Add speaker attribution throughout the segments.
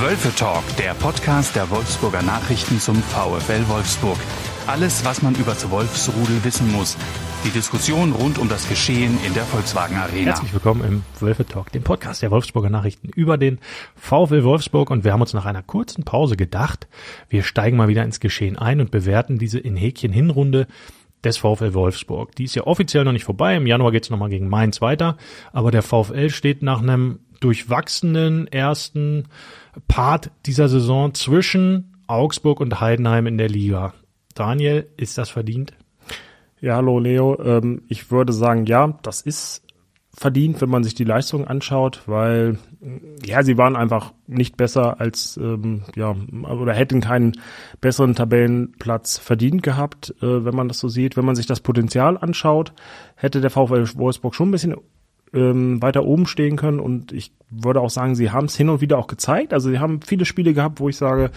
Speaker 1: Wölfe Talk, der Podcast der Wolfsburger Nachrichten zum VfL Wolfsburg. Alles, was man über das Wolfsrudel wissen muss. Die Diskussion rund um das Geschehen in der Volkswagen Arena.
Speaker 2: Herzlich willkommen im Wölfe Talk, dem Podcast der Wolfsburger Nachrichten über den VfL Wolfsburg. Und wir haben uns nach einer kurzen Pause gedacht, wir steigen mal wieder ins Geschehen ein und bewerten diese in Häkchen Hinrunde des VfL Wolfsburg. Die ist ja offiziell noch nicht vorbei. Im Januar geht es nochmal gegen Mainz weiter. Aber der VfL steht nach einem durchwachsenen ersten Part dieser Saison zwischen Augsburg und Heidenheim in der Liga. Daniel, ist das verdient?
Speaker 3: Ja, hallo Leo. Ähm, ich würde sagen, ja, das ist verdient, wenn man sich die Leistung anschaut, weil ja, sie waren einfach nicht besser als ähm, ja oder hätten keinen besseren Tabellenplatz verdient gehabt, äh, wenn man das so sieht. Wenn man sich das Potenzial anschaut, hätte der VfL Wolfsburg schon ein bisschen ähm, weiter oben stehen können. Und ich würde auch sagen, sie haben es hin und wieder auch gezeigt. Also sie haben viele Spiele gehabt, wo ich sage,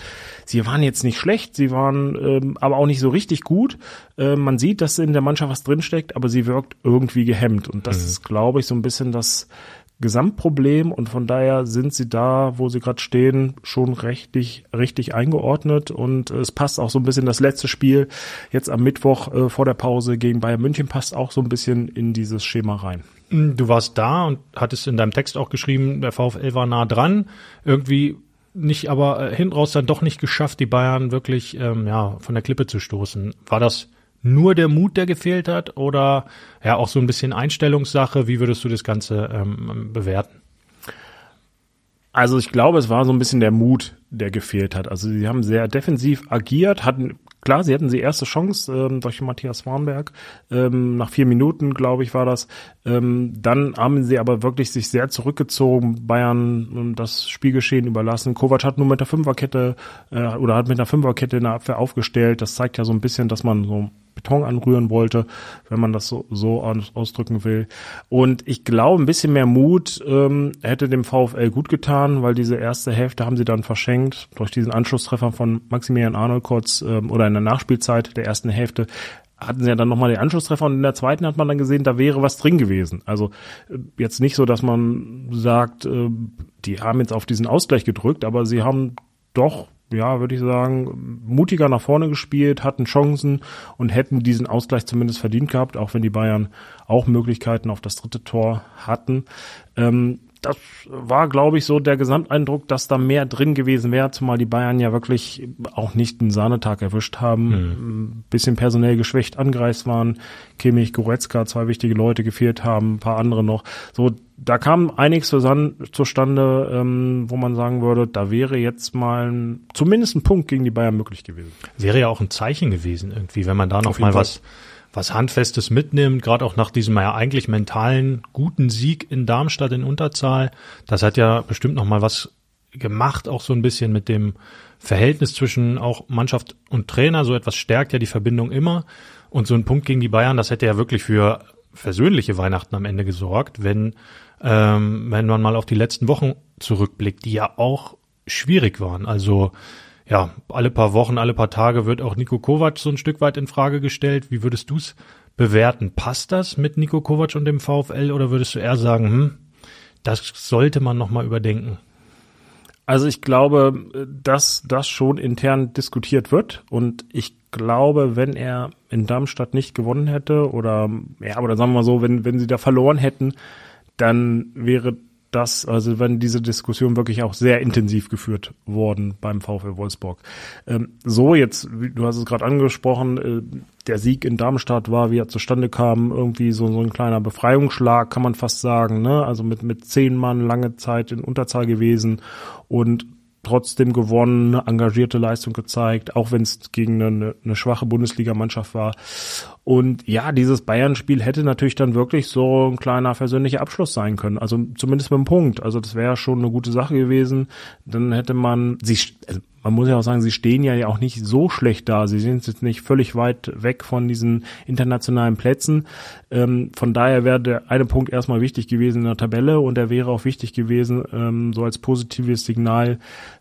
Speaker 3: sie waren jetzt nicht schlecht, sie waren ähm, aber auch nicht so richtig gut. Äh, man sieht, dass in der Mannschaft was drinsteckt, aber sie wirkt irgendwie gehemmt. Und das mhm. ist, glaube ich, so ein bisschen das Gesamtproblem und von daher sind sie da, wo sie gerade stehen, schon richtig, richtig eingeordnet und es passt auch so ein bisschen das letzte Spiel jetzt am Mittwoch äh, vor der Pause gegen Bayern München passt auch so ein bisschen in dieses Schema rein.
Speaker 2: Du warst da und hattest in deinem Text auch geschrieben, der VfL war nah dran. Irgendwie nicht, aber äh, hinten raus dann doch nicht geschafft, die Bayern wirklich ähm, ja von der Klippe zu stoßen. War das nur der Mut, der gefehlt hat, oder ja auch so ein bisschen Einstellungssache? Wie würdest du das Ganze ähm, bewerten?
Speaker 3: Also ich glaube, es war so ein bisschen der Mut, der gefehlt hat. Also sie haben sehr defensiv agiert, hatten klar, sie hatten die erste Chance ähm, durch Matthias Warnberg. Ähm, nach vier Minuten, glaube ich, war das. Ähm, dann haben sie aber wirklich sich sehr zurückgezogen, Bayern ähm, das Spielgeschehen überlassen. Kovac hat nur mit der Fünferkette äh, oder hat mit der Fünferkette in der Abwehr aufgestellt. Das zeigt ja so ein bisschen, dass man so Beton anrühren wollte, wenn man das so, so ausdrücken will. Und ich glaube, ein bisschen mehr Mut ähm, hätte dem VfL gut getan, weil diese erste Hälfte haben sie dann verschenkt durch diesen Anschlusstreffer von Maximilian Arnold kurz ähm, oder in der Nachspielzeit der ersten Hälfte hatten sie ja dann nochmal den Anschlusstreffer und in der zweiten hat man dann gesehen, da wäre was drin gewesen. Also äh, jetzt nicht so, dass man sagt, äh, die haben jetzt auf diesen Ausgleich gedrückt, aber sie haben doch ja, würde ich sagen, mutiger nach vorne gespielt, hatten Chancen und hätten diesen Ausgleich zumindest verdient gehabt, auch wenn die Bayern auch Möglichkeiten auf das dritte Tor hatten. Ähm, das war, glaube ich, so der Gesamteindruck, dass da mehr drin gewesen wäre, zumal die Bayern ja wirklich auch nicht einen Sahnetag erwischt haben, mhm. bisschen personell geschwächt angereist waren, Kimmich, Goretzka, zwei wichtige Leute gefehlt haben, ein paar andere noch. So, da kam einiges zustande, ähm, wo man sagen würde, da wäre jetzt mal ein, zumindest ein Punkt gegen die Bayern möglich gewesen.
Speaker 2: Wäre ja auch ein Zeichen gewesen irgendwie, wenn man da noch mal was was Handfestes mitnimmt, gerade auch nach diesem ja eigentlich mentalen guten Sieg in Darmstadt in Unterzahl. Das hat ja bestimmt noch mal was gemacht, auch so ein bisschen mit dem Verhältnis zwischen auch Mannschaft und Trainer. So etwas stärkt ja die Verbindung immer. Und so ein Punkt gegen die Bayern, das hätte ja wirklich für versöhnliche Weihnachten am Ende gesorgt, wenn, ähm, wenn man mal auf die letzten Wochen zurückblickt, die ja auch schwierig waren. Also ja, alle paar Wochen, alle paar Tage wird auch Nico Kovac so ein Stück weit in Frage gestellt. Wie würdest du es bewerten? Passt das mit Nico Kovac und dem VfL oder würdest du eher sagen, hm, das sollte man nochmal überdenken?
Speaker 3: Also ich glaube, dass das schon intern diskutiert wird und ich glaube, wenn er in Darmstadt nicht gewonnen hätte oder ja, oder sagen wir mal so, wenn wenn sie da verloren hätten, dann wäre das, also wenn diese Diskussion wirklich auch sehr intensiv geführt worden beim VfL Wolfsburg. Ähm, so jetzt, du hast es gerade angesprochen, äh, der Sieg in Darmstadt war, wie er zustande kam, irgendwie so, so ein kleiner Befreiungsschlag, kann man fast sagen, ne? Also mit, mit zehn Mann lange Zeit in Unterzahl gewesen und trotzdem gewonnen, engagierte Leistung gezeigt, auch wenn es gegen eine, eine schwache Bundesligamannschaft war. Und ja, dieses Bayern-Spiel hätte natürlich dann wirklich so ein kleiner persönlicher Abschluss sein können. Also zumindest mit einem Punkt. Also das wäre schon eine gute Sache gewesen. Dann hätte man sich, also man muss ja auch sagen, sie stehen ja auch nicht so schlecht da. Sie sind jetzt nicht völlig weit weg von diesen internationalen Plätzen. Ähm, von daher wäre der eine Punkt erstmal wichtig gewesen in der Tabelle und der wäre auch wichtig gewesen, ähm, so als positives Signal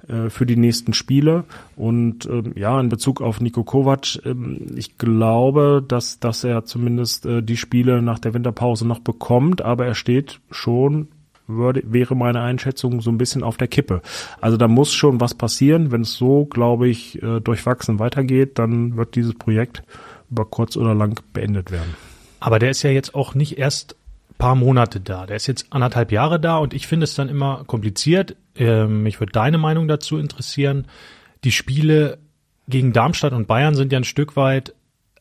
Speaker 3: äh, für die nächsten Spiele. Und ähm, ja, in Bezug auf Nico Kovac, ähm, ich glaube, dass, dass er zumindest äh, die Spiele nach der Winterpause noch bekommt, aber er steht schon würde, wäre meine Einschätzung so ein bisschen auf der Kippe. Also da muss schon was passieren. Wenn es so, glaube ich, äh, durchwachsen weitergeht, dann wird dieses Projekt über kurz oder lang beendet werden.
Speaker 2: Aber der ist ja jetzt auch nicht erst paar Monate da. Der ist jetzt anderthalb Jahre da und ich finde es dann immer kompliziert. Ähm, mich würde deine Meinung dazu interessieren. Die Spiele gegen Darmstadt und Bayern sind ja ein Stück weit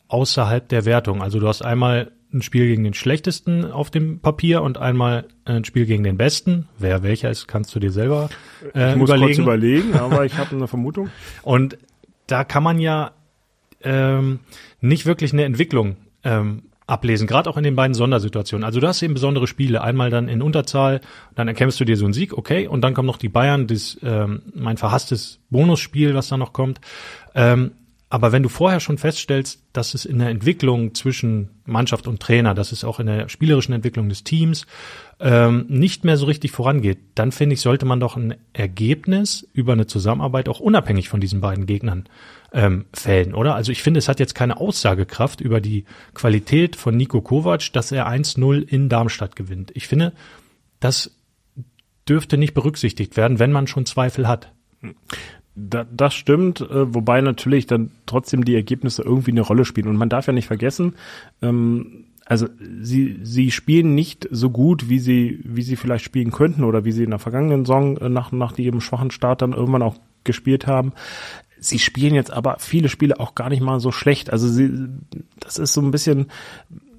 Speaker 2: außerhalb der Wertung. Also du hast einmal ein Spiel gegen den schlechtesten auf dem Papier und einmal ein Spiel gegen den besten. Wer welcher ist, kannst du dir selber
Speaker 3: äh, ich muss überlegen. Kurz überlegen, aber ich habe eine Vermutung.
Speaker 2: Und da kann man ja ähm, nicht wirklich eine Entwicklung ähm, ablesen, gerade auch in den beiden Sondersituationen. Also du hast eben besondere Spiele, einmal dann in Unterzahl, dann erkämpfst du dir so einen Sieg, okay, und dann kommen noch die Bayern, das ähm, mein verhasstes Bonusspiel, was da noch kommt. Ähm, aber wenn du vorher schon feststellst, dass es in der Entwicklung zwischen Mannschaft und Trainer, dass es auch in der spielerischen Entwicklung des Teams ähm, nicht mehr so richtig vorangeht, dann finde ich, sollte man doch ein Ergebnis über eine Zusammenarbeit auch unabhängig von diesen beiden Gegnern ähm, fällen, oder? Also ich finde, es hat jetzt keine Aussagekraft über die Qualität von Nico Kovac, dass er 1-0 in Darmstadt gewinnt. Ich finde, das dürfte nicht berücksichtigt werden, wenn man schon Zweifel hat.
Speaker 3: Da, das stimmt, äh, wobei natürlich dann trotzdem die Ergebnisse irgendwie eine Rolle spielen. Und man darf ja nicht vergessen, ähm, also sie, sie spielen nicht so gut, wie sie, wie sie vielleicht spielen könnten oder wie sie in der vergangenen Saison äh, nach, nach ihrem schwachen Start dann irgendwann auch gespielt haben. Sie spielen jetzt aber viele Spiele auch gar nicht mal so schlecht. Also sie, das ist so ein bisschen,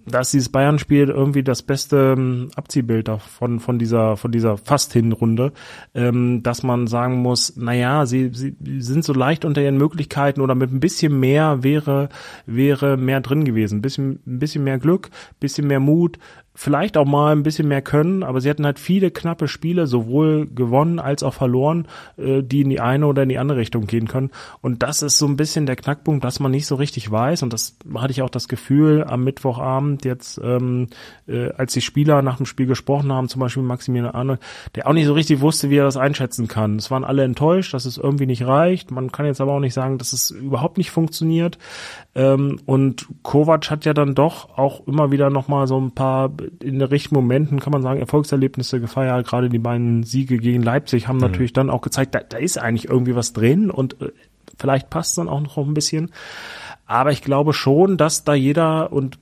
Speaker 3: da ist dieses Bayern-Spiel irgendwie das beste ähm, Abziehbild von, von dieser, von dieser Fast-Hinrunde, ähm, dass man sagen muss, na ja, sie, sie sind so leicht unter ihren Möglichkeiten oder mit ein bisschen mehr wäre, wäre mehr drin gewesen. Ein bisschen, ein bisschen mehr Glück, bisschen mehr Mut, vielleicht auch mal ein bisschen mehr können, aber sie hatten halt viele knappe Spiele, sowohl gewonnen als auch verloren, äh, die in die eine oder in die andere Richtung gehen können. Und das ist so ein bisschen der Knackpunkt, dass man nicht so richtig weiß. Und das hatte ich auch das Gefühl am Mittwochabend jetzt, ähm, äh, als die Spieler nach dem Spiel gesprochen haben, zum Beispiel Maximilian Arnold, der auch nicht so richtig wusste, wie er das einschätzen kann. Es waren alle enttäuscht, dass es irgendwie nicht reicht. Man kann jetzt aber auch nicht sagen, dass es überhaupt nicht funktioniert. Ähm, und Kovac hat ja dann doch auch immer wieder nochmal so ein paar in den richtigen Momenten, kann man sagen, Erfolgserlebnisse gefeiert. Gerade die beiden Siege gegen Leipzig haben mhm. natürlich dann auch gezeigt, da, da ist eigentlich irgendwie was drin und äh, vielleicht passt dann auch noch ein bisschen. Aber ich glaube schon, dass da jeder und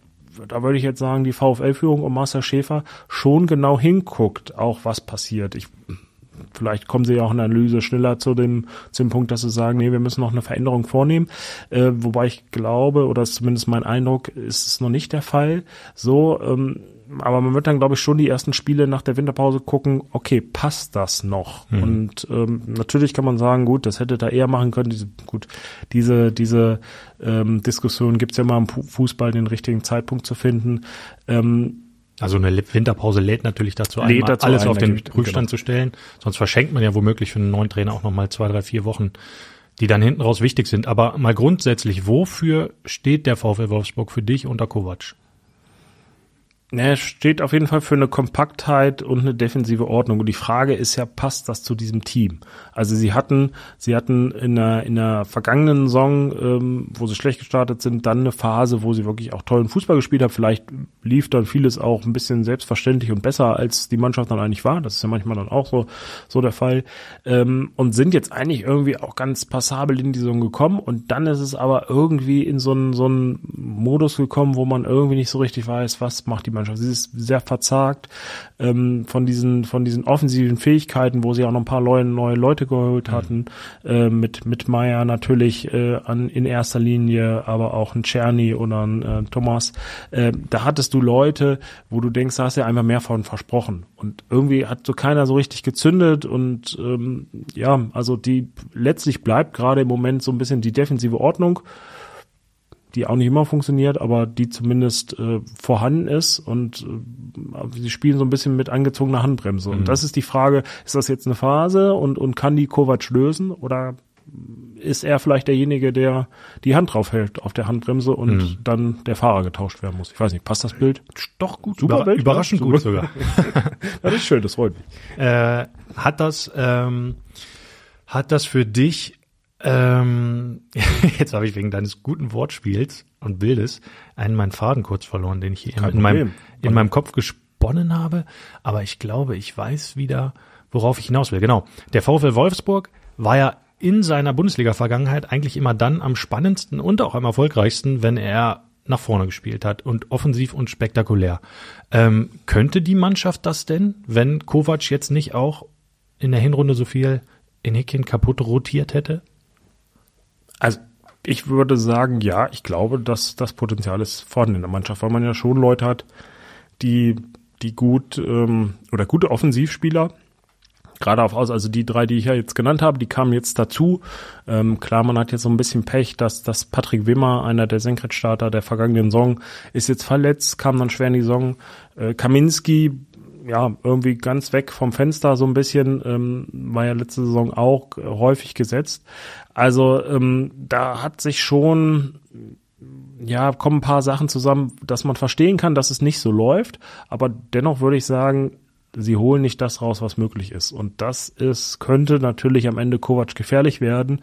Speaker 3: da würde ich jetzt sagen, die VfL-Führung und Marcel Schäfer schon genau hinguckt, auch was passiert. Ich vielleicht kommen sie ja auch in der Analyse schneller zu dem, zu dem Punkt, dass sie sagen, nee, wir müssen noch eine Veränderung vornehmen. Äh, wobei ich glaube, oder ist zumindest mein Eindruck, ist es noch nicht der Fall. So, ähm, aber man wird dann, glaube ich, schon die ersten Spiele nach der Winterpause gucken, okay, passt das noch? Mhm. Und ähm, natürlich kann man sagen, gut, das hätte da eher machen können. Diese, gut, diese, diese ähm, Diskussion gibt's ja immer im Fußball, den richtigen Zeitpunkt zu finden. Ähm,
Speaker 2: also eine Winterpause lädt natürlich dazu ein, dazu alles ein, auf den Prüfstand genau. zu stellen. Sonst verschenkt man ja womöglich für einen neuen Trainer auch nochmal zwei, drei, vier Wochen, die dann hinten raus wichtig sind. Aber mal grundsätzlich, wofür steht der VfL Wolfsburg für dich unter Kovac?
Speaker 3: Er steht auf jeden Fall für eine Kompaktheit und eine defensive Ordnung. Und die Frage ist ja, passt das zu diesem Team? Also sie hatten, sie hatten in der, in der vergangenen Saison, ähm, wo sie schlecht gestartet sind, dann eine Phase, wo sie wirklich auch tollen Fußball gespielt haben. Vielleicht lief dann vieles auch ein bisschen selbstverständlich und besser, als die Mannschaft dann eigentlich war. Das ist ja manchmal dann auch so, so der Fall. Ähm, und sind jetzt eigentlich irgendwie auch ganz passabel in die Saison gekommen. Und dann ist es aber irgendwie in so einen, so einen Modus gekommen, wo man irgendwie nicht so richtig weiß, was macht die Mannschaft. Sie ist sehr verzagt ähm, von diesen von diesen offensiven Fähigkeiten, wo sie auch noch ein paar neue, neue Leute geholt hatten. Mhm. Äh, mit mit Meier natürlich äh, an in erster Linie, aber auch ein Czerny oder ein äh, Thomas. Äh, da hattest du Leute, wo du denkst, da hast du ja einfach mehr von versprochen. Und irgendwie hat so keiner so richtig gezündet und ähm, ja, also die letztlich bleibt gerade im Moment so ein bisschen die defensive Ordnung die auch nicht immer funktioniert, aber die zumindest äh, vorhanden ist und äh, sie spielen so ein bisschen mit angezogener Handbremse. Mhm. Und das ist die Frage, ist das jetzt eine Phase und, und kann die Kovac lösen oder ist er vielleicht derjenige, der die Hand drauf hält auf der Handbremse und mhm. dann der Fahrer getauscht werden muss. Ich weiß nicht, passt das Bild?
Speaker 2: Doch gut, super Über, Bild, überraschend gut sogar.
Speaker 3: das ist schön, das freut mich.
Speaker 2: Äh, hat das ähm, hat das für dich ähm, jetzt habe ich wegen deines guten Wortspiels und Bildes einen meinen Faden kurz verloren, den ich hier in meinem, in meinem Kopf gesponnen habe, aber ich glaube, ich weiß wieder, worauf ich hinaus will. Genau. Der VfL Wolfsburg war ja in seiner Bundesliga-Vergangenheit eigentlich immer dann am spannendsten und auch am erfolgreichsten, wenn er nach vorne gespielt hat und offensiv und spektakulär. Ähm, könnte die Mannschaft das denn, wenn Kovac jetzt nicht auch in der Hinrunde so viel in Häkchen kaputt rotiert hätte?
Speaker 3: Also ich würde sagen, ja, ich glaube, dass das Potenzial ist vorhanden in der Mannschaft, weil man ja schon Leute hat, die, die gut ähm, oder gute Offensivspieler gerade auf aus, also die drei, die ich ja jetzt genannt habe, die kamen jetzt dazu. Ähm, klar, man hat jetzt so ein bisschen Pech, dass, dass Patrick Wimmer, einer der Senkrechtstarter der vergangenen Saison, ist jetzt verletzt, kam dann schwer in die Saison. Äh, Kaminski ja, irgendwie ganz weg vom Fenster so ein bisschen, ähm, war ja letzte Saison auch äh, häufig gesetzt. Also ähm, da hat sich schon, ja, kommen ein paar Sachen zusammen, dass man verstehen kann, dass es nicht so läuft, aber dennoch würde ich sagen, sie holen nicht das raus, was möglich ist. Und das ist, könnte natürlich am Ende Kovac gefährlich werden,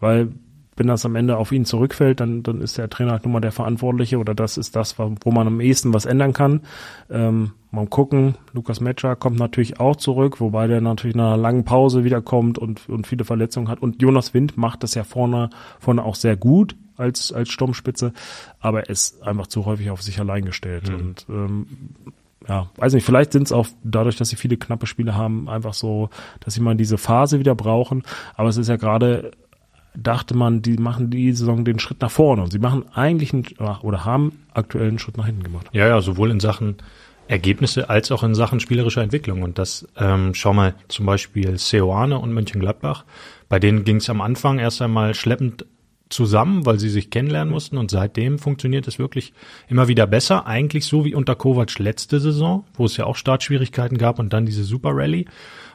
Speaker 3: weil wenn das am Ende auf ihn zurückfällt, dann, dann ist der Trainer halt nun mal der Verantwortliche oder das ist das, wo man am ehesten was ändern kann. Ähm, mal gucken, Lukas Metscher kommt natürlich auch zurück, wobei der natürlich nach einer langen Pause wiederkommt und, und viele Verletzungen hat. Und Jonas Wind macht das ja vorne, vorne auch sehr gut als, als Sturmspitze, aber er ist einfach zu häufig auf sich allein gestellt. Mhm. Und ähm, ja, weiß nicht, vielleicht sind es auch dadurch, dass sie viele knappe Spiele haben, einfach so, dass sie mal diese Phase wieder brauchen. Aber es ist ja gerade dachte man, die machen die Saison den Schritt nach vorne und sie machen eigentlich einen, oder haben aktuell einen Schritt nach hinten gemacht.
Speaker 2: Ja, ja, sowohl in Sachen Ergebnisse als auch in Sachen spielerischer Entwicklung. Und das, ähm, schau mal, zum Beispiel Seoane und Mönchengladbach, bei denen ging es am Anfang erst einmal schleppend zusammen, weil sie sich kennenlernen mussten und seitdem funktioniert es wirklich immer wieder besser. Eigentlich so wie unter Kovac letzte Saison, wo es ja auch Startschwierigkeiten gab und dann diese Super Rally.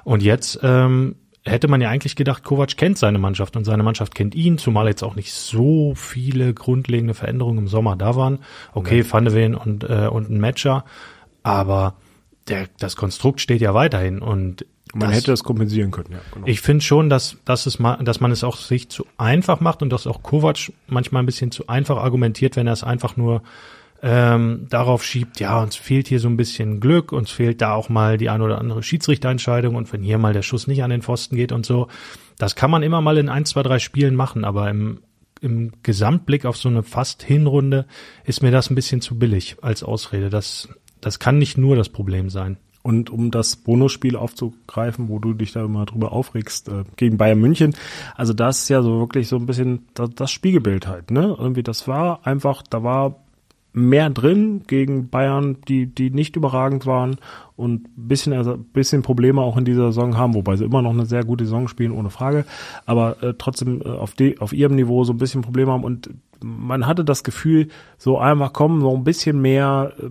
Speaker 2: Und jetzt ähm, hätte man ja eigentlich gedacht, Kovac kennt seine Mannschaft und seine Mannschaft kennt ihn, zumal jetzt auch nicht so viele grundlegende Veränderungen im Sommer da waren. Okay, ja. Van de Ven und, äh, und ein Matcher, aber der, das Konstrukt steht ja weiterhin und
Speaker 3: man das, hätte das kompensieren können, ja.
Speaker 2: Genau. Ich finde schon, dass, dass, es mal, dass man es auch sich zu einfach macht und dass auch Kovac manchmal ein bisschen zu einfach argumentiert, wenn er es einfach nur ähm, darauf schiebt, ja, uns fehlt hier so ein bisschen Glück, uns fehlt da auch mal die ein oder andere Schiedsrichterentscheidung und wenn hier mal der Schuss nicht an den Pfosten geht und so. Das kann man immer mal in ein, zwei, drei Spielen machen, aber im, im Gesamtblick auf so eine fast Hinrunde ist mir das ein bisschen zu billig als Ausrede. Das, das kann nicht nur das Problem sein.
Speaker 3: Und um das Bonusspiel aufzugreifen, wo du dich da immer drüber aufregst, äh, gegen Bayern München, also das ist ja so wirklich so ein bisschen das, das Spiegelbild halt, ne? Irgendwie das war einfach, da war mehr drin gegen Bayern, die, die nicht überragend waren und bisschen, also bisschen Probleme auch in dieser Saison haben, wobei sie immer noch eine sehr gute Saison spielen, ohne Frage, aber äh, trotzdem äh, auf, die, auf ihrem Niveau so ein bisschen Probleme haben. Und man hatte das Gefühl, so einfach kommen, so ein bisschen mehr äh,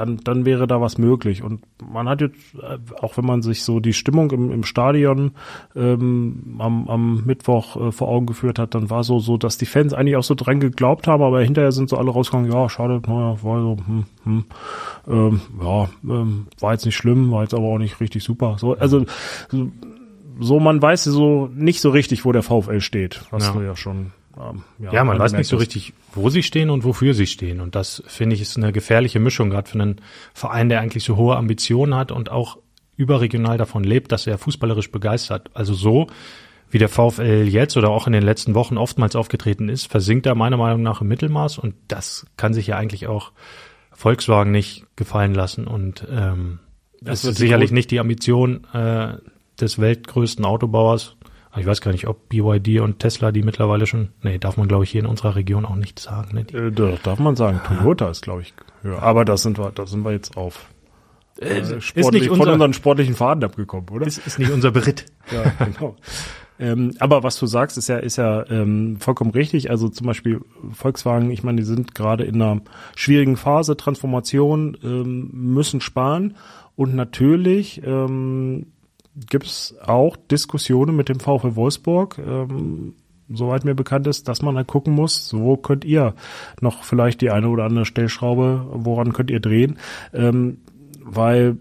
Speaker 3: dann, dann wäre da was möglich. Und man hat jetzt, äh, auch wenn man sich so die Stimmung im, im Stadion ähm, am, am Mittwoch äh, vor Augen geführt hat, dann war so, so, dass die Fans eigentlich auch so dran geglaubt haben, aber hinterher sind so alle rausgegangen, ja, schade, naja, war so, hm, hm, ähm, ja, ähm, war jetzt nicht schlimm, war jetzt aber auch nicht richtig super. So, also so, so man weiß so nicht so richtig, wo der VfL steht, was ja. du ja schon
Speaker 2: ähm, ja, ja, man weiß nicht so richtig, wo sie stehen und wofür sie stehen. Und das finde ich ist eine gefährliche Mischung, gerade für einen Verein, der eigentlich so hohe Ambitionen hat und auch überregional davon lebt, dass er fußballerisch begeistert. Also so wie der VfL jetzt oder auch in den letzten Wochen oftmals aufgetreten ist, versinkt er meiner Meinung nach im Mittelmaß und das kann sich ja eigentlich auch Volkswagen nicht gefallen lassen und ähm, das ist sicherlich nicht die Ambition äh, des weltgrößten Autobauers, ich weiß gar nicht, ob BYD und Tesla die mittlerweile schon, nee, darf man glaube ich hier in unserer Region auch nicht sagen. Ne?
Speaker 3: Äh, darf man sagen. Toyota ist glaube ich höher. Aber da sind wir, da sind wir jetzt auf
Speaker 2: äh, äh ist nicht
Speaker 3: unser, von unseren sportlichen Faden abgekommen, oder?
Speaker 2: Ist, ist nicht unser Beritt.
Speaker 3: ja, genau. Ähm, aber was du sagst, ist ja, ist ja ähm, vollkommen richtig. Also zum Beispiel Volkswagen, ich meine, die sind gerade in einer schwierigen Phase, Transformation, ähm, müssen sparen. Und natürlich ähm, gibt es auch Diskussionen mit dem VfL Wolfsburg, ähm, soweit mir bekannt ist, dass man halt gucken muss, wo könnt ihr noch vielleicht die eine oder andere Stellschraube, woran könnt ihr drehen, ähm, weil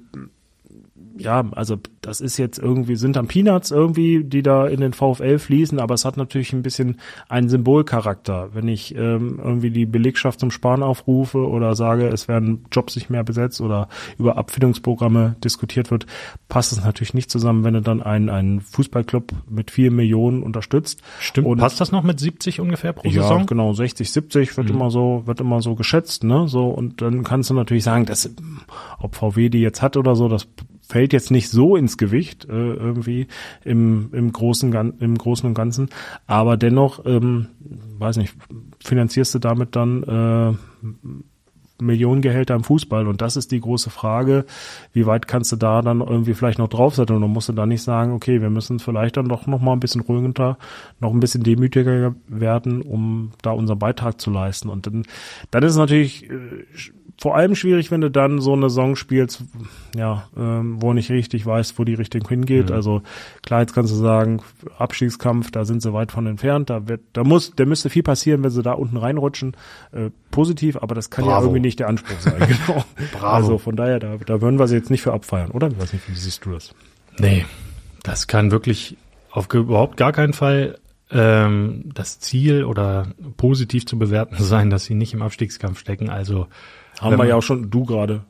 Speaker 3: ja, also das ist jetzt irgendwie, sind dann Peanuts irgendwie, die da in den VfL fließen, aber es hat natürlich ein bisschen einen Symbolcharakter. Wenn ich ähm, irgendwie die Belegschaft zum Sparen aufrufe oder sage, es werden Jobs nicht mehr besetzt oder über Abfindungsprogramme diskutiert wird, passt es natürlich nicht zusammen, wenn du dann einen, einen Fußballclub mit vier Millionen unterstützt.
Speaker 2: Stimmt,
Speaker 3: Und
Speaker 2: passt das noch mit 70 ungefähr pro
Speaker 3: ja,
Speaker 2: Saison?
Speaker 3: genau, 60, 70 wird
Speaker 2: Mhm.
Speaker 3: immer so, wird immer so geschätzt, ne? So, und dann kannst du natürlich sagen, dass, ob VW die jetzt hat oder so, das fällt jetzt nicht so ins Gewicht, äh, irgendwie im, im großen, im Großen und Ganzen. Aber dennoch, ähm, weiß nicht, finanzierst du damit dann, äh, Millionengehälter im Fußball. Und das ist die große Frage, wie weit kannst du da dann irgendwie vielleicht noch draufsetzen? Und dann musst du da nicht sagen, okay, wir müssen vielleicht dann doch noch mal ein bisschen ruhiger, noch ein bisschen demütiger werden, um da unseren Beitrag zu leisten. Und dann, dann ist es natürlich äh, vor allem schwierig, wenn du dann so eine Saison spielst, ja, ähm, wo nicht richtig weißt, wo die Richtung hingeht. Also klar, jetzt kannst du sagen, Abstiegskampf, da sind sie weit von entfernt. Da wird, da muss, da müsste viel passieren, wenn sie da unten reinrutschen. Äh, positiv, aber das kann ja
Speaker 2: Bravo.
Speaker 3: irgendwie nicht der Anspruch sein. Genau.
Speaker 2: Bravo.
Speaker 3: Also von daher, da, da würden wir sie jetzt nicht für abfeiern, oder? Ich weiß nicht, wie siehst du das?
Speaker 2: Nee, das kann wirklich auf überhaupt gar keinen Fall ähm, das Ziel oder positiv zu bewerten sein, dass sie nicht im Abstiegskampf stecken. Also
Speaker 3: Haben wir ja auch schon, du gerade,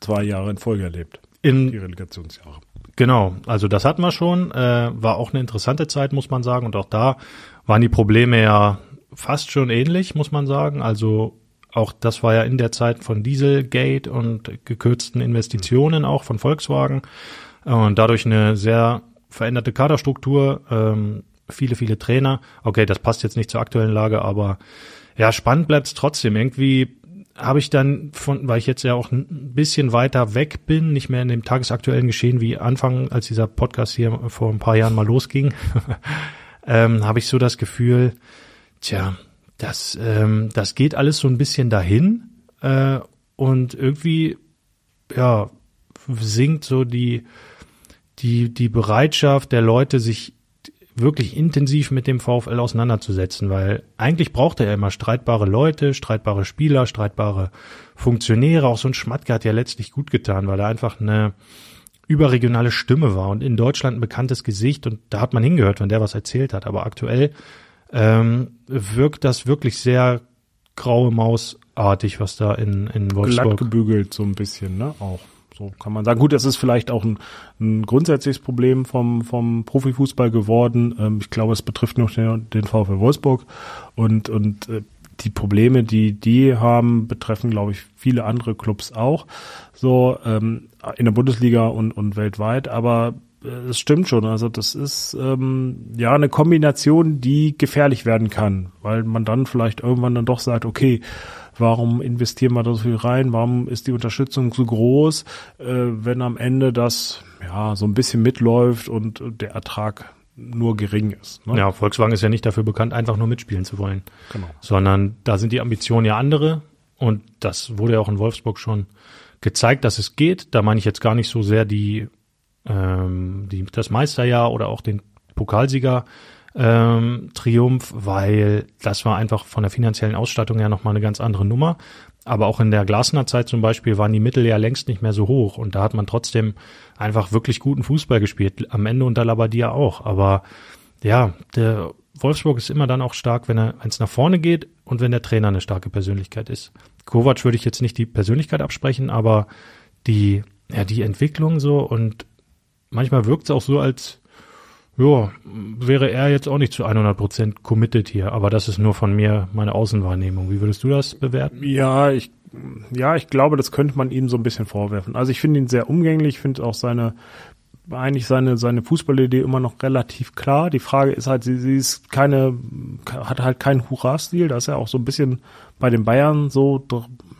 Speaker 3: zwei Jahre in Folge erlebt. Die
Speaker 2: in
Speaker 3: Relegationsjahre.
Speaker 2: genau, also das hatten wir schon, äh, war auch eine interessante Zeit, muss man sagen. Und auch da waren die Probleme ja fast schon ähnlich, muss man sagen. Also auch das war ja in der Zeit von Dieselgate und gekürzten Investitionen auch von Volkswagen und dadurch eine sehr veränderte Kaderstruktur, ähm, viele, viele Trainer. Okay, das passt jetzt nicht zur aktuellen Lage, aber ja, spannend bleibt es trotzdem. Irgendwie habe ich dann von, weil ich jetzt ja auch ein bisschen weiter weg bin, nicht mehr in dem tagesaktuellen Geschehen wie Anfang, als dieser Podcast hier vor ein paar Jahren mal losging, ähm, habe ich so das Gefühl, tja, das, ähm, das geht alles so ein bisschen dahin äh, und irgendwie, ja, sinkt so die, die, die Bereitschaft der Leute, sich wirklich intensiv mit dem VfL auseinanderzusetzen, weil eigentlich braucht er immer streitbare Leute, streitbare Spieler, streitbare Funktionäre. Auch so ein Schmatke hat ja letztlich gut getan, weil er einfach eine überregionale Stimme war und in Deutschland ein bekanntes Gesicht und da hat man hingehört, wenn der was erzählt hat. Aber aktuell ähm, wirkt das wirklich sehr graue Mausartig, was da in, in
Speaker 3: Glatt
Speaker 2: Wolfsburg
Speaker 3: gebügelt so ein bisschen, ne? Auch. So kann man sagen. Gut, das ist vielleicht auch ein, ein grundsätzliches Problem vom, vom Profifußball geworden. Ähm, ich glaube, es betrifft nur den, den VfL Wolfsburg. Und, und äh, die Probleme, die die haben, betreffen, glaube ich, viele andere Clubs auch. So ähm, in der Bundesliga und, und weltweit. Aber es stimmt schon. Also das ist ähm, ja eine Kombination, die gefährlich werden kann, weil man dann vielleicht irgendwann dann doch sagt, okay, warum investieren wir da so viel rein? Warum ist die Unterstützung so groß, äh, wenn am Ende das ja so ein bisschen mitläuft und der Ertrag nur gering ist? Ne?
Speaker 2: Ja, Volkswagen ist ja nicht dafür bekannt, einfach nur mitspielen zu wollen.
Speaker 3: Genau.
Speaker 2: Sondern da sind die Ambitionen ja andere. Und das wurde ja auch in Wolfsburg schon gezeigt, dass es geht. Da meine ich jetzt gar nicht so sehr die, ähm, die das Meisterjahr oder auch den Pokalsieger ähm, Triumph, weil das war einfach von der finanziellen Ausstattung her nochmal eine ganz andere Nummer. Aber auch in der Glasner Zeit zum Beispiel waren die Mittel ja längst nicht mehr so hoch und da hat man trotzdem einfach wirklich guten Fußball gespielt. Am Ende unter Labadia auch. Aber ja, der Wolfsburg ist immer dann auch stark, wenn er, wenn es nach vorne geht und wenn der Trainer eine starke Persönlichkeit ist. Kovac würde ich jetzt nicht die Persönlichkeit absprechen, aber die, ja, die Entwicklung so und manchmal wirkt es auch so, als ja, wäre er jetzt auch nicht zu 100 Prozent committed hier, aber das ist nur von mir meine Außenwahrnehmung. Wie würdest du das bewerten?
Speaker 3: Ja, ich, ja, ich glaube, das könnte man ihm so ein bisschen vorwerfen. Also ich finde ihn sehr umgänglich, finde auch seine, eigentlich seine, seine Fußballidee immer noch relativ klar. Die Frage ist halt, sie, sie ist keine, hat halt keinen Hurra-Stil. Da ist er auch so ein bisschen bei den Bayern so,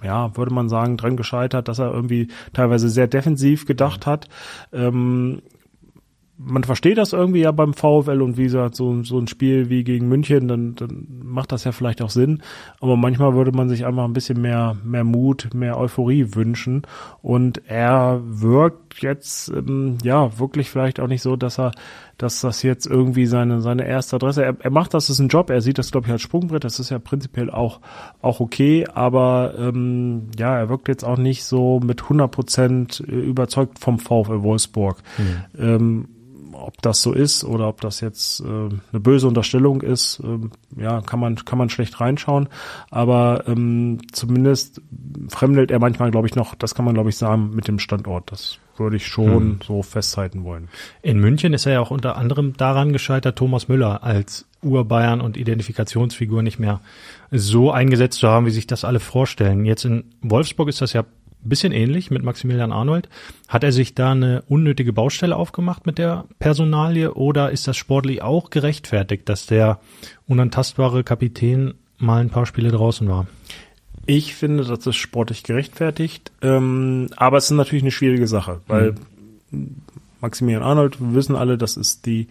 Speaker 3: ja, würde man sagen, dran gescheitert, dass er irgendwie teilweise sehr defensiv gedacht hat. Ähm, man versteht das irgendwie ja beim VfL und wie gesagt, so, so ein Spiel wie gegen München, dann, dann macht das ja vielleicht auch Sinn. Aber manchmal würde man sich einfach ein bisschen mehr, mehr Mut, mehr Euphorie wünschen. Und er wirkt jetzt, ähm, ja, wirklich vielleicht auch nicht so, dass er, dass das jetzt irgendwie seine, seine erste Adresse, er, er macht das, ist ein Job, er sieht das, glaube ich, als Sprungbrett, das ist ja prinzipiell auch, auch okay, aber, ähm, ja, er wirkt jetzt auch nicht so mit 100 Prozent überzeugt vom VfL Wolfsburg. Mhm. Ähm, ob das so ist oder ob das jetzt äh, eine böse Unterstellung ist, äh, ja, kann man kann man schlecht reinschauen. Aber ähm, zumindest fremdelt er manchmal, glaube ich, noch. Das kann man, glaube ich, sagen mit dem Standort. Das würde ich schon hm. so festhalten wollen.
Speaker 2: In München ist er ja auch unter anderem daran gescheitert, Thomas Müller als Urbayern und Identifikationsfigur nicht mehr so eingesetzt zu haben, wie sich das alle vorstellen. Jetzt in Wolfsburg ist das ja bisschen ähnlich mit Maximilian Arnold. Hat er sich da eine unnötige Baustelle aufgemacht mit der Personalie oder ist das sportlich auch gerechtfertigt, dass der unantastbare Kapitän mal ein paar Spiele draußen war?
Speaker 3: Ich finde, das ist sportlich gerechtfertigt, ähm, aber es ist natürlich eine schwierige Sache, weil mhm. Maximilian Arnold, wir wissen alle, das ist die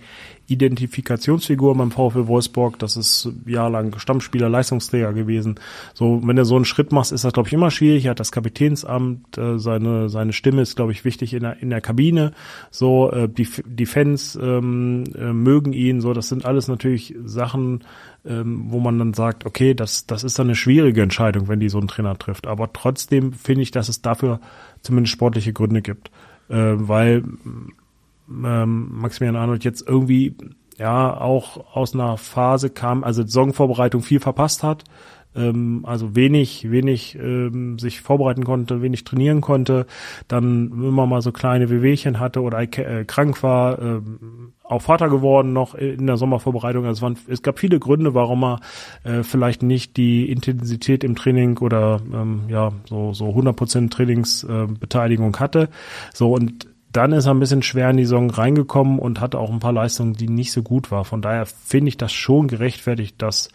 Speaker 3: Identifikationsfigur beim VfL Wolfsburg. Das ist jahrelang Stammspieler, Leistungsträger gewesen. So, wenn du so einen Schritt machst, ist das, glaube ich, immer schwierig. Er hat das Kapitänsamt, äh, seine, seine Stimme ist, glaube ich, wichtig in der, in der Kabine. So, äh, die, die Fans ähm, äh, mögen ihn. So, das sind alles natürlich Sachen, ähm, wo man dann sagt, okay, das, das ist dann eine schwierige Entscheidung, wenn die so einen Trainer trifft. Aber trotzdem finde ich, dass es dafür zumindest sportliche Gründe gibt. Äh, weil ähm, Maximilian Arnold jetzt irgendwie ja auch aus einer Phase kam, also Saisonvorbereitung viel verpasst hat, ähm, also wenig, wenig ähm, sich vorbereiten konnte, wenig trainieren konnte, dann immer mal so kleine Wehwehchen hatte oder äh, krank war, äh, auch Vater geworden noch in der Sommervorbereitung. Also es, waren, es gab viele Gründe, warum er äh, vielleicht nicht die Intensität im Training oder ähm, ja so so 100% Trainingsbeteiligung äh, hatte. So und dann ist er ein bisschen schwer in die Saison reingekommen und hatte auch ein paar Leistungen, die nicht so gut war. Von daher finde ich das schon gerechtfertigt, dass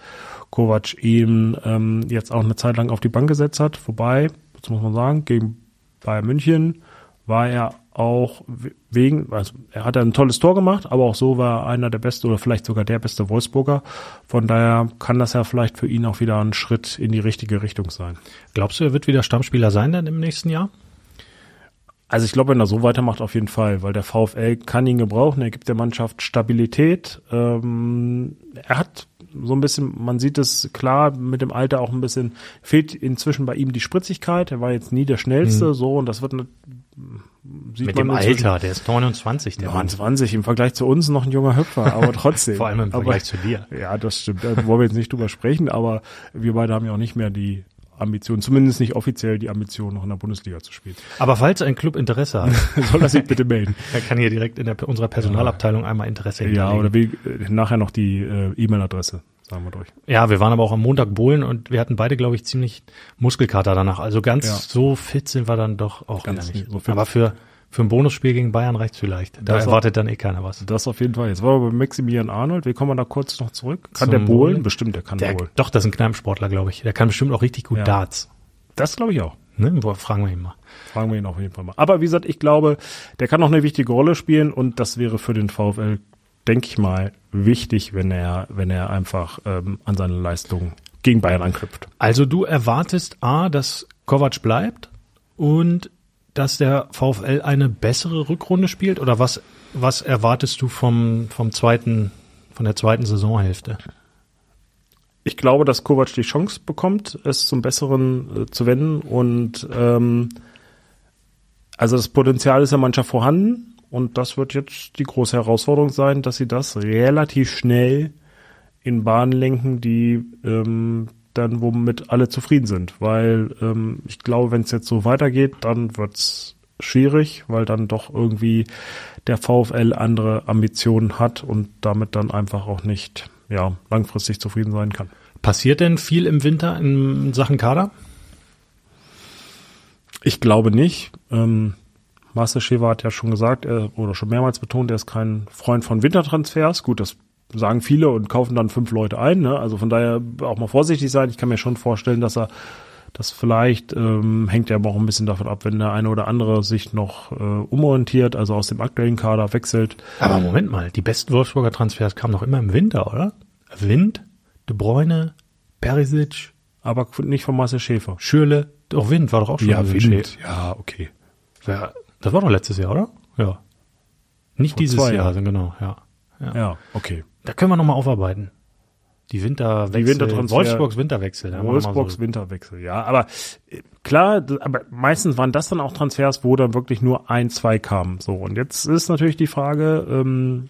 Speaker 3: Kovac ihn ähm, jetzt auch eine Zeit lang auf die Bank gesetzt hat. Wobei, das muss man sagen, gegen Bayern München war er auch wegen, also er hat ein tolles Tor gemacht, aber auch so war er einer der beste oder vielleicht sogar der beste Wolfsburger. Von daher kann das ja vielleicht für ihn auch wieder ein Schritt in die richtige Richtung sein.
Speaker 2: Glaubst du, er wird wieder Stammspieler sein dann im nächsten Jahr?
Speaker 3: Also ich glaube, wenn er so weitermacht, auf jeden Fall, weil der VfL kann ihn gebrauchen. Er gibt der Mannschaft Stabilität. Ähm, er hat so ein bisschen, man sieht es klar, mit dem Alter auch ein bisschen, fehlt inzwischen bei ihm die Spritzigkeit. Er war jetzt nie der Schnellste, mhm. so, und das wird eine,
Speaker 2: sieht mit man dem Alter, der ist 29,
Speaker 3: der 29, im Vergleich zu uns noch ein junger Hüpfer, aber trotzdem.
Speaker 2: Vor allem im Vergleich aber, zu dir.
Speaker 3: Ja, das stimmt. Da wollen wir jetzt nicht drüber sprechen, aber wir beide haben ja auch nicht mehr die Ambition, zumindest nicht offiziell die Ambition, noch in der Bundesliga zu spielen.
Speaker 2: Aber falls ein Club Interesse hat,
Speaker 3: soll er sich bitte melden.
Speaker 2: Er kann hier direkt in der, unserer Personalabteilung ja. einmal Interesse
Speaker 3: hinterlegen. Ja, oder wie, äh, nachher noch die äh, E-Mail-Adresse, sagen wir durch.
Speaker 2: Ja, wir waren aber auch am Montag Bohlen und wir hatten beide, glaube ich, ziemlich Muskelkater danach. Also ganz ja. so fit sind wir dann doch auch ganz nicht. So aber für für ein Bonusspiel gegen Bayern reicht's vielleicht. Da das erwartet dann eh keiner was.
Speaker 3: Das auf jeden Fall. Jetzt war wir bei Maximilian Arnold. Wie kommen wir da kurz noch zurück? Kann Zum der Bohlen?
Speaker 2: Bestimmt, der kann der, Bohlen. Doch, das ist ein Kneipensportler, glaube ich. Der kann bestimmt auch richtig gut ja. Darts.
Speaker 3: Das glaube ich auch.
Speaker 2: Ne? Fragen wir ihn mal.
Speaker 3: Fragen wir ihn auf jeden Fall mal. Aber wie gesagt, ich glaube, der kann noch eine wichtige Rolle spielen und das wäre für den VfL, denke ich mal, wichtig, wenn er, wenn er einfach ähm, an seine Leistung gegen Bayern anknüpft.
Speaker 2: Also du erwartest A, dass Kovac bleibt und dass der VfL eine bessere Rückrunde spielt oder was, was erwartest du vom, vom zweiten, von der zweiten Saisonhälfte?
Speaker 3: ich glaube, dass Kovac die Chance bekommt, es zum Besseren äh, zu wenden. Und ähm, also das Potenzial ist der Mannschaft vorhanden. Und das wird jetzt die große Herausforderung sein, dass sie das relativ schnell in Bahnen lenken, die ähm, dann womit alle zufrieden sind. Weil ähm, ich glaube, wenn es jetzt so weitergeht, dann wird's schwierig, weil dann doch irgendwie der VfL andere Ambitionen hat und damit dann einfach auch nicht ja, langfristig zufrieden sein kann.
Speaker 2: Passiert denn viel im Winter in Sachen Kader?
Speaker 3: Ich glaube nicht. Ähm, Marcel Schäfer hat ja schon gesagt, er, oder schon mehrmals betont, er ist kein Freund von Wintertransfers. Gut, das sagen viele und kaufen dann fünf Leute ein. Ne? Also von daher auch mal vorsichtig sein. Ich kann mir schon vorstellen, dass er das vielleicht ähm, hängt ja aber auch ein bisschen davon ab, wenn der eine oder andere sich noch äh, umorientiert, also aus dem aktuellen Kader wechselt.
Speaker 2: Aber Moment mal, die besten Wolfsburger Transfers kamen noch immer im Winter, oder? Wind, De Bruyne, Perisic,
Speaker 3: Aber nicht von Marcel Schäfer.
Speaker 2: Schürle, auch Wind war doch auch schon
Speaker 3: Ja, Wind.
Speaker 2: Schä-
Speaker 3: Ja, okay.
Speaker 2: Das war doch letztes Jahr, oder? Ja. Nicht
Speaker 3: Vor
Speaker 2: dieses Jahr,
Speaker 3: Jahren.
Speaker 2: genau, ja. ja.
Speaker 3: Ja, okay.
Speaker 2: Da können wir nochmal aufarbeiten. Die Winterwechsel,
Speaker 3: Die Wintertransfer-
Speaker 2: Wolfsburgs Winterwechsel.
Speaker 3: Wolfsburgs
Speaker 2: so-
Speaker 3: Winterwechsel, ja. Aber äh, klar, aber meistens waren das dann auch Transfers, wo dann wirklich nur ein, zwei kamen. So, und jetzt ist natürlich die Frage, ähm,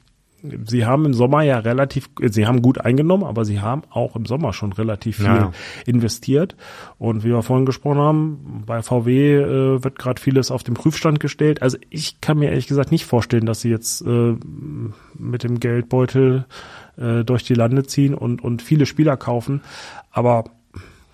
Speaker 3: Sie haben im Sommer ja relativ, Sie haben gut eingenommen, aber Sie haben auch im Sommer schon relativ viel
Speaker 2: Ja.
Speaker 3: investiert. Und wie wir vorhin gesprochen haben, bei VW äh, wird gerade vieles auf den Prüfstand gestellt. Also ich kann mir ehrlich gesagt nicht vorstellen, dass Sie jetzt äh, mit dem Geldbeutel äh, durch die Lande ziehen und, und viele Spieler kaufen. Aber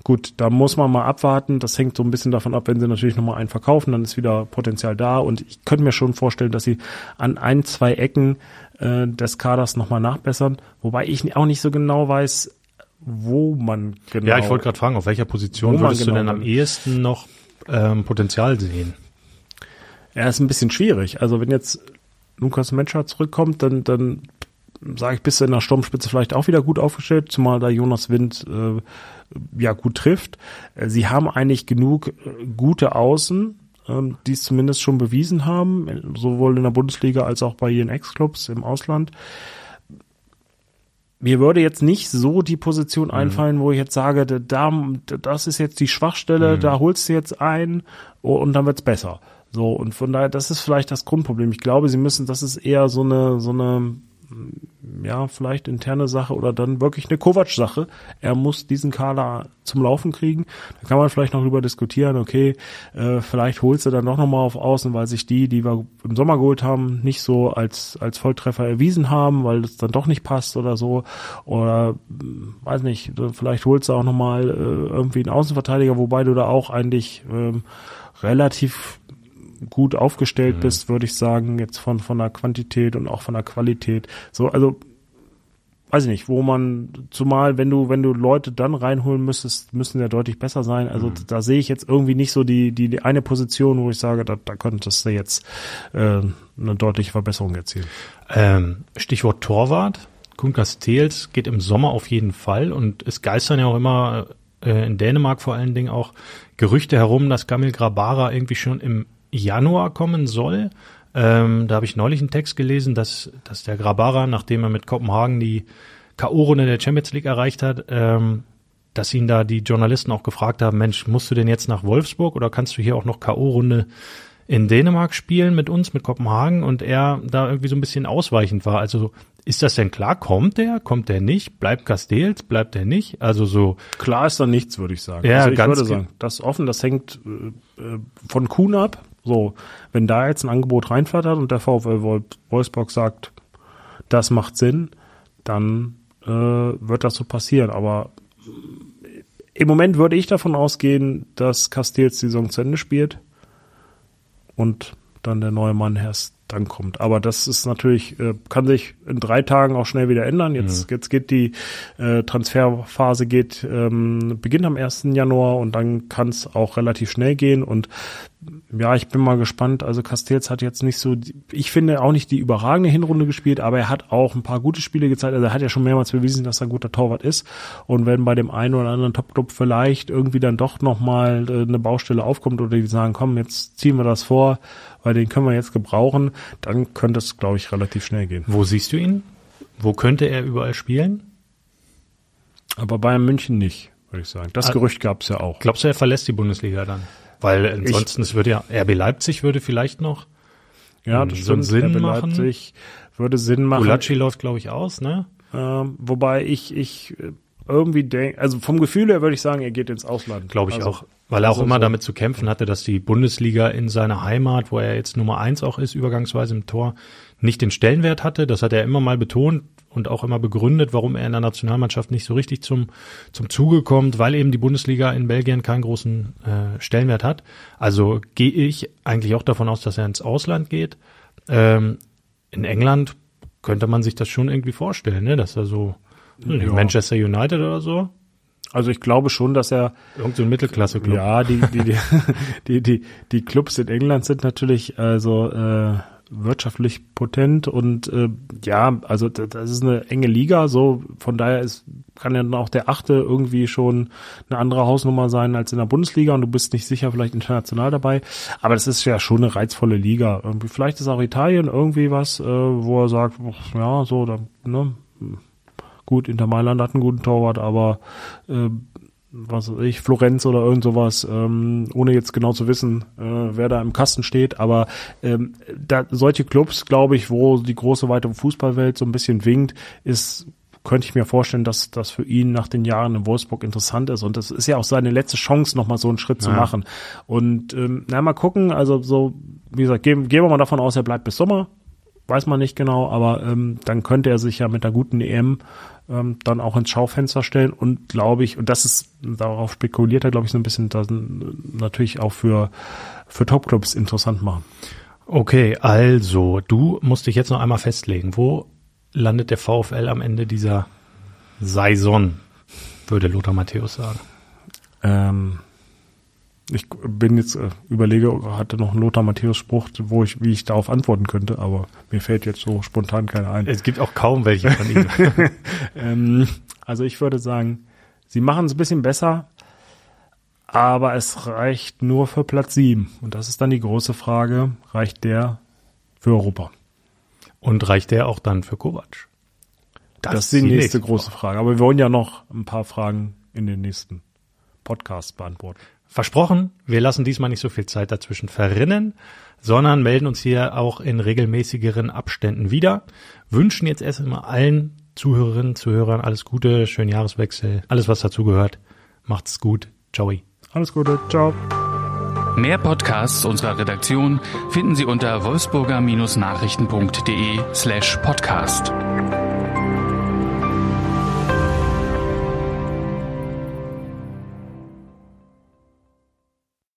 Speaker 3: gut, da muss man mal abwarten. Das hängt so ein bisschen davon ab, wenn sie natürlich nochmal einen verkaufen, dann ist wieder Potenzial da. Und ich könnte mir schon vorstellen, dass sie an ein, zwei Ecken äh, des Kaders nochmal nachbessern. Wobei ich auch nicht so genau weiß, wo man genau.
Speaker 2: Ja, ich wollte gerade fragen, auf welcher Position würdest du
Speaker 3: genau
Speaker 2: denn am ehesten noch ähm, Potenzial sehen?
Speaker 3: Ja, ist ein bisschen schwierig. Also wenn jetzt Lukas Menscher zurückkommt, dann, dann sage ich, bist du in der Sturmspitze vielleicht auch wieder gut aufgestellt, zumal da Jonas Wind äh, ja gut trifft. Äh, Sie haben eigentlich genug äh, gute Außen, ähm, die es zumindest schon bewiesen haben, sowohl in der Bundesliga als auch bei ihren Ex-Clubs im Ausland. Mir würde jetzt nicht so die Position einfallen, wo ich jetzt sage, da, da- das ist jetzt die Schwachstelle, da holst du jetzt ein und dann wird's besser. So, und von daher, das ist vielleicht das Grundproblem. Ich glaube, sie müssen, das ist eher so eine, so eine, ja, vielleicht interne Sache oder dann wirklich eine Kovac-Sache. Er muss diesen Kader zum Laufen kriegen. Da kann man vielleicht noch drüber diskutieren, okay, äh, vielleicht holst du dann doch nochmal auf Außen, weil sich die, die wir im Sommer geholt haben, nicht so als, als Volltreffer erwiesen haben, weil es dann doch nicht passt oder so. Oder, weiß nicht, vielleicht holst du auch nochmal äh, irgendwie einen Außenverteidiger, wobei du da auch eigentlich ähm, relativ gut aufgestellt bist, würde ich sagen, jetzt von, von der Quantität und auch von der Qualität. So, also, weiß ich nicht, wo man, zumal, wenn du, wenn du Leute dann reinholen müsstest, müssen ja deutlich besser sein. Also, da sehe ich jetzt irgendwie nicht so die, die, die eine Position, wo ich sage, da, da könntest du jetzt, äh, eine deutliche Verbesserung erzielen.
Speaker 2: Ähm, Stichwort Torwart. Kun Castells geht im Sommer auf jeden Fall und es geistern ja auch immer äh, in Dänemark vor allen Dingen auch Gerüchte herum, dass Gamil Grabara irgendwie schon im Januar kommen soll. Ähm, da habe ich neulich einen Text gelesen, dass, dass der Grabara, nachdem er mit Kopenhagen die K.O.-Runde der Champions League erreicht hat, ähm, dass ihn da die Journalisten auch gefragt haben, Mensch, musst du denn jetzt nach Wolfsburg oder kannst du hier auch noch K.O.-Runde in Dänemark spielen mit uns, mit Kopenhagen und er da irgendwie so ein bisschen ausweichend war. Also ist das denn klar? Kommt der? Kommt der nicht? Bleibt Castells? Bleibt der nicht? Also so,
Speaker 3: Klar ist da nichts, würde ich sagen.
Speaker 2: Ja,
Speaker 3: also ich
Speaker 2: ganz
Speaker 3: würde
Speaker 2: ge-
Speaker 3: sagen, das offen, das hängt äh, äh, von Kuhn ab. So, wenn da jetzt ein Angebot reinflattert und der VfL Wol- Wolfsburg sagt, das macht Sinn, dann äh, wird das so passieren. Aber im Moment würde ich davon ausgehen, dass Castells die Saison zu Ende spielt und dann der neue Mann erst dann kommt. Aber das ist natürlich, äh, kann sich in drei Tagen auch schnell wieder ändern. Jetzt, jetzt geht die äh, Transferphase geht, ähm, beginnt am 1. Januar und dann kann es auch relativ schnell gehen. Und ja, ich bin mal gespannt. Also Castells hat jetzt nicht so, die- ich finde auch nicht die überragende Hinrunde gespielt, aber er hat auch ein paar gute Spiele gezeigt. Also er hat ja schon mehrmals bewiesen, dass er ein guter Torwart ist. Und wenn bei dem einen oder anderen Top-Club vielleicht irgendwie dann doch nochmal äh, eine Baustelle aufkommt oder die sagen, komm, jetzt ziehen wir das vor, weil den können wir jetzt gebrauchen, dann könnte es, glaube ich, relativ schnell gehen.
Speaker 2: wo siehst du ihn? Wo könnte er überall spielen?
Speaker 3: Aber Bayern München nicht, würde ich sagen. Das
Speaker 2: Ah.
Speaker 3: Gerücht gab es ja auch.
Speaker 2: Glaubst du, er verlässt die Bundesliga dann? Weil ansonsten, es würde ja, RB Leipzig würde vielleicht noch,
Speaker 3: Ja, das
Speaker 2: so einen. Sinn
Speaker 3: RB
Speaker 2: machen.
Speaker 3: Leipzig würde Sinn machen.
Speaker 2: Gulacsi läuft, glaube ich, aus, ne?
Speaker 3: Ähm, wobei ich, ich äh, irgendwie denke, also vom Gefühl her würde ich sagen, er geht ins Ausland.
Speaker 2: Glaube ich
Speaker 3: also,
Speaker 2: auch. Weil er auch immer
Speaker 3: so-
Speaker 2: damit zu kämpfen hatte, dass die Bundesliga in seiner Heimat, wo er jetzt Nummer eins auch ist, übergangsweise im Tor, nicht den Stellenwert hatte. Das hat er immer mal betont und auch immer begründet, warum er in der Nationalmannschaft nicht so richtig zum, zum Zuge kommt, weil eben die Bundesliga in Belgien keinen großen äh, Stellenwert hat. Also gehe ich eigentlich auch davon aus, dass er ins Ausland geht. Ähm, in England könnte man sich das schon irgendwie vorstellen, ne? dass er so
Speaker 3: Ja.
Speaker 2: Manchester United oder so,
Speaker 3: Also ich glaube schon, dass er
Speaker 2: irgend so ein Mittelklasse-Club.
Speaker 3: Ja, die, die, die, die, die, die Clubs in England sind natürlich also äh, wirtschaftlich potent und äh, ja, also das ist eine enge Liga, so von daher ist kann ja dann auch der Achte irgendwie schon eine andere Hausnummer sein als in der Bundesliga und du bist nicht sicher vielleicht international dabei, aber das ist ja schon eine reizvolle Liga. Irgendwie vielleicht ist auch Italien irgendwie was, äh, wo er sagt, ja, so, da, ne, gut, Inter Mailand hat einen guten Torwart, aber äh, was weiß ich, Florenz oder irgend sowas, ähm, ohne jetzt genau zu wissen, äh, wer da im Kasten steht. Aber ähm, da, solche Clubs, glaube ich, wo die große weite Fußballwelt so ein bisschen winkt, ist könnte ich mir vorstellen, dass das für ihn nach den Jahren in Wolfsburg interessant ist. Und das ist ja auch seine letzte Chance, nochmal so einen Schritt ja. zu machen. Und ähm, na, mal gucken, also so, wie gesagt, gehen, gehen wir mal davon aus, er bleibt bis Sommer. Weiß man nicht genau, aber ähm, dann könnte er sich ja mit einer guten EM ähm, dann auch ins Schaufenster stellen und glaube ich, und das ist, darauf spekuliert er, glaube ich, so ein bisschen, das natürlich auch für, für Topclubs interessant machen.
Speaker 2: Okay, also, du musst dich jetzt noch einmal festlegen. Wo landet der VfL am Ende dieser Saison, würde Lothar Matthäus sagen?
Speaker 3: Ähm, ich bin jetzt äh, überlege, hatte noch einen Lothar Matthäus Spruch, wo ich, wie ich darauf antworten könnte, aber mir fällt jetzt so spontan keiner ein.
Speaker 2: Es gibt auch kaum welche von ihm.
Speaker 3: ähm, also ich würde sagen, sie machen es ein bisschen besser, aber es reicht nur für Platz sieben. Und das ist dann die große Frage, reicht der für Europa?
Speaker 2: Und reicht der auch dann für Kovac?
Speaker 3: Das, das ist die, die nächste, nächste große Frage. Aber wir wollen ja noch ein paar Fragen in den nächsten Podcasts beantworten.
Speaker 2: Versprochen, wir lassen diesmal nicht so viel Zeit dazwischen verrinnen, sondern melden uns hier auch in regelmäßigeren Abständen wieder. Wünschen jetzt erstmal allen Zuhörerinnen, Zuhörern alles Gute, schönen Jahreswechsel, alles was dazugehört. Macht's gut. Ciao.
Speaker 3: Alles Gute. Ciao.
Speaker 1: Mehr Podcasts unserer Redaktion finden Sie unter wolfsburger-nachrichten.de slash podcast.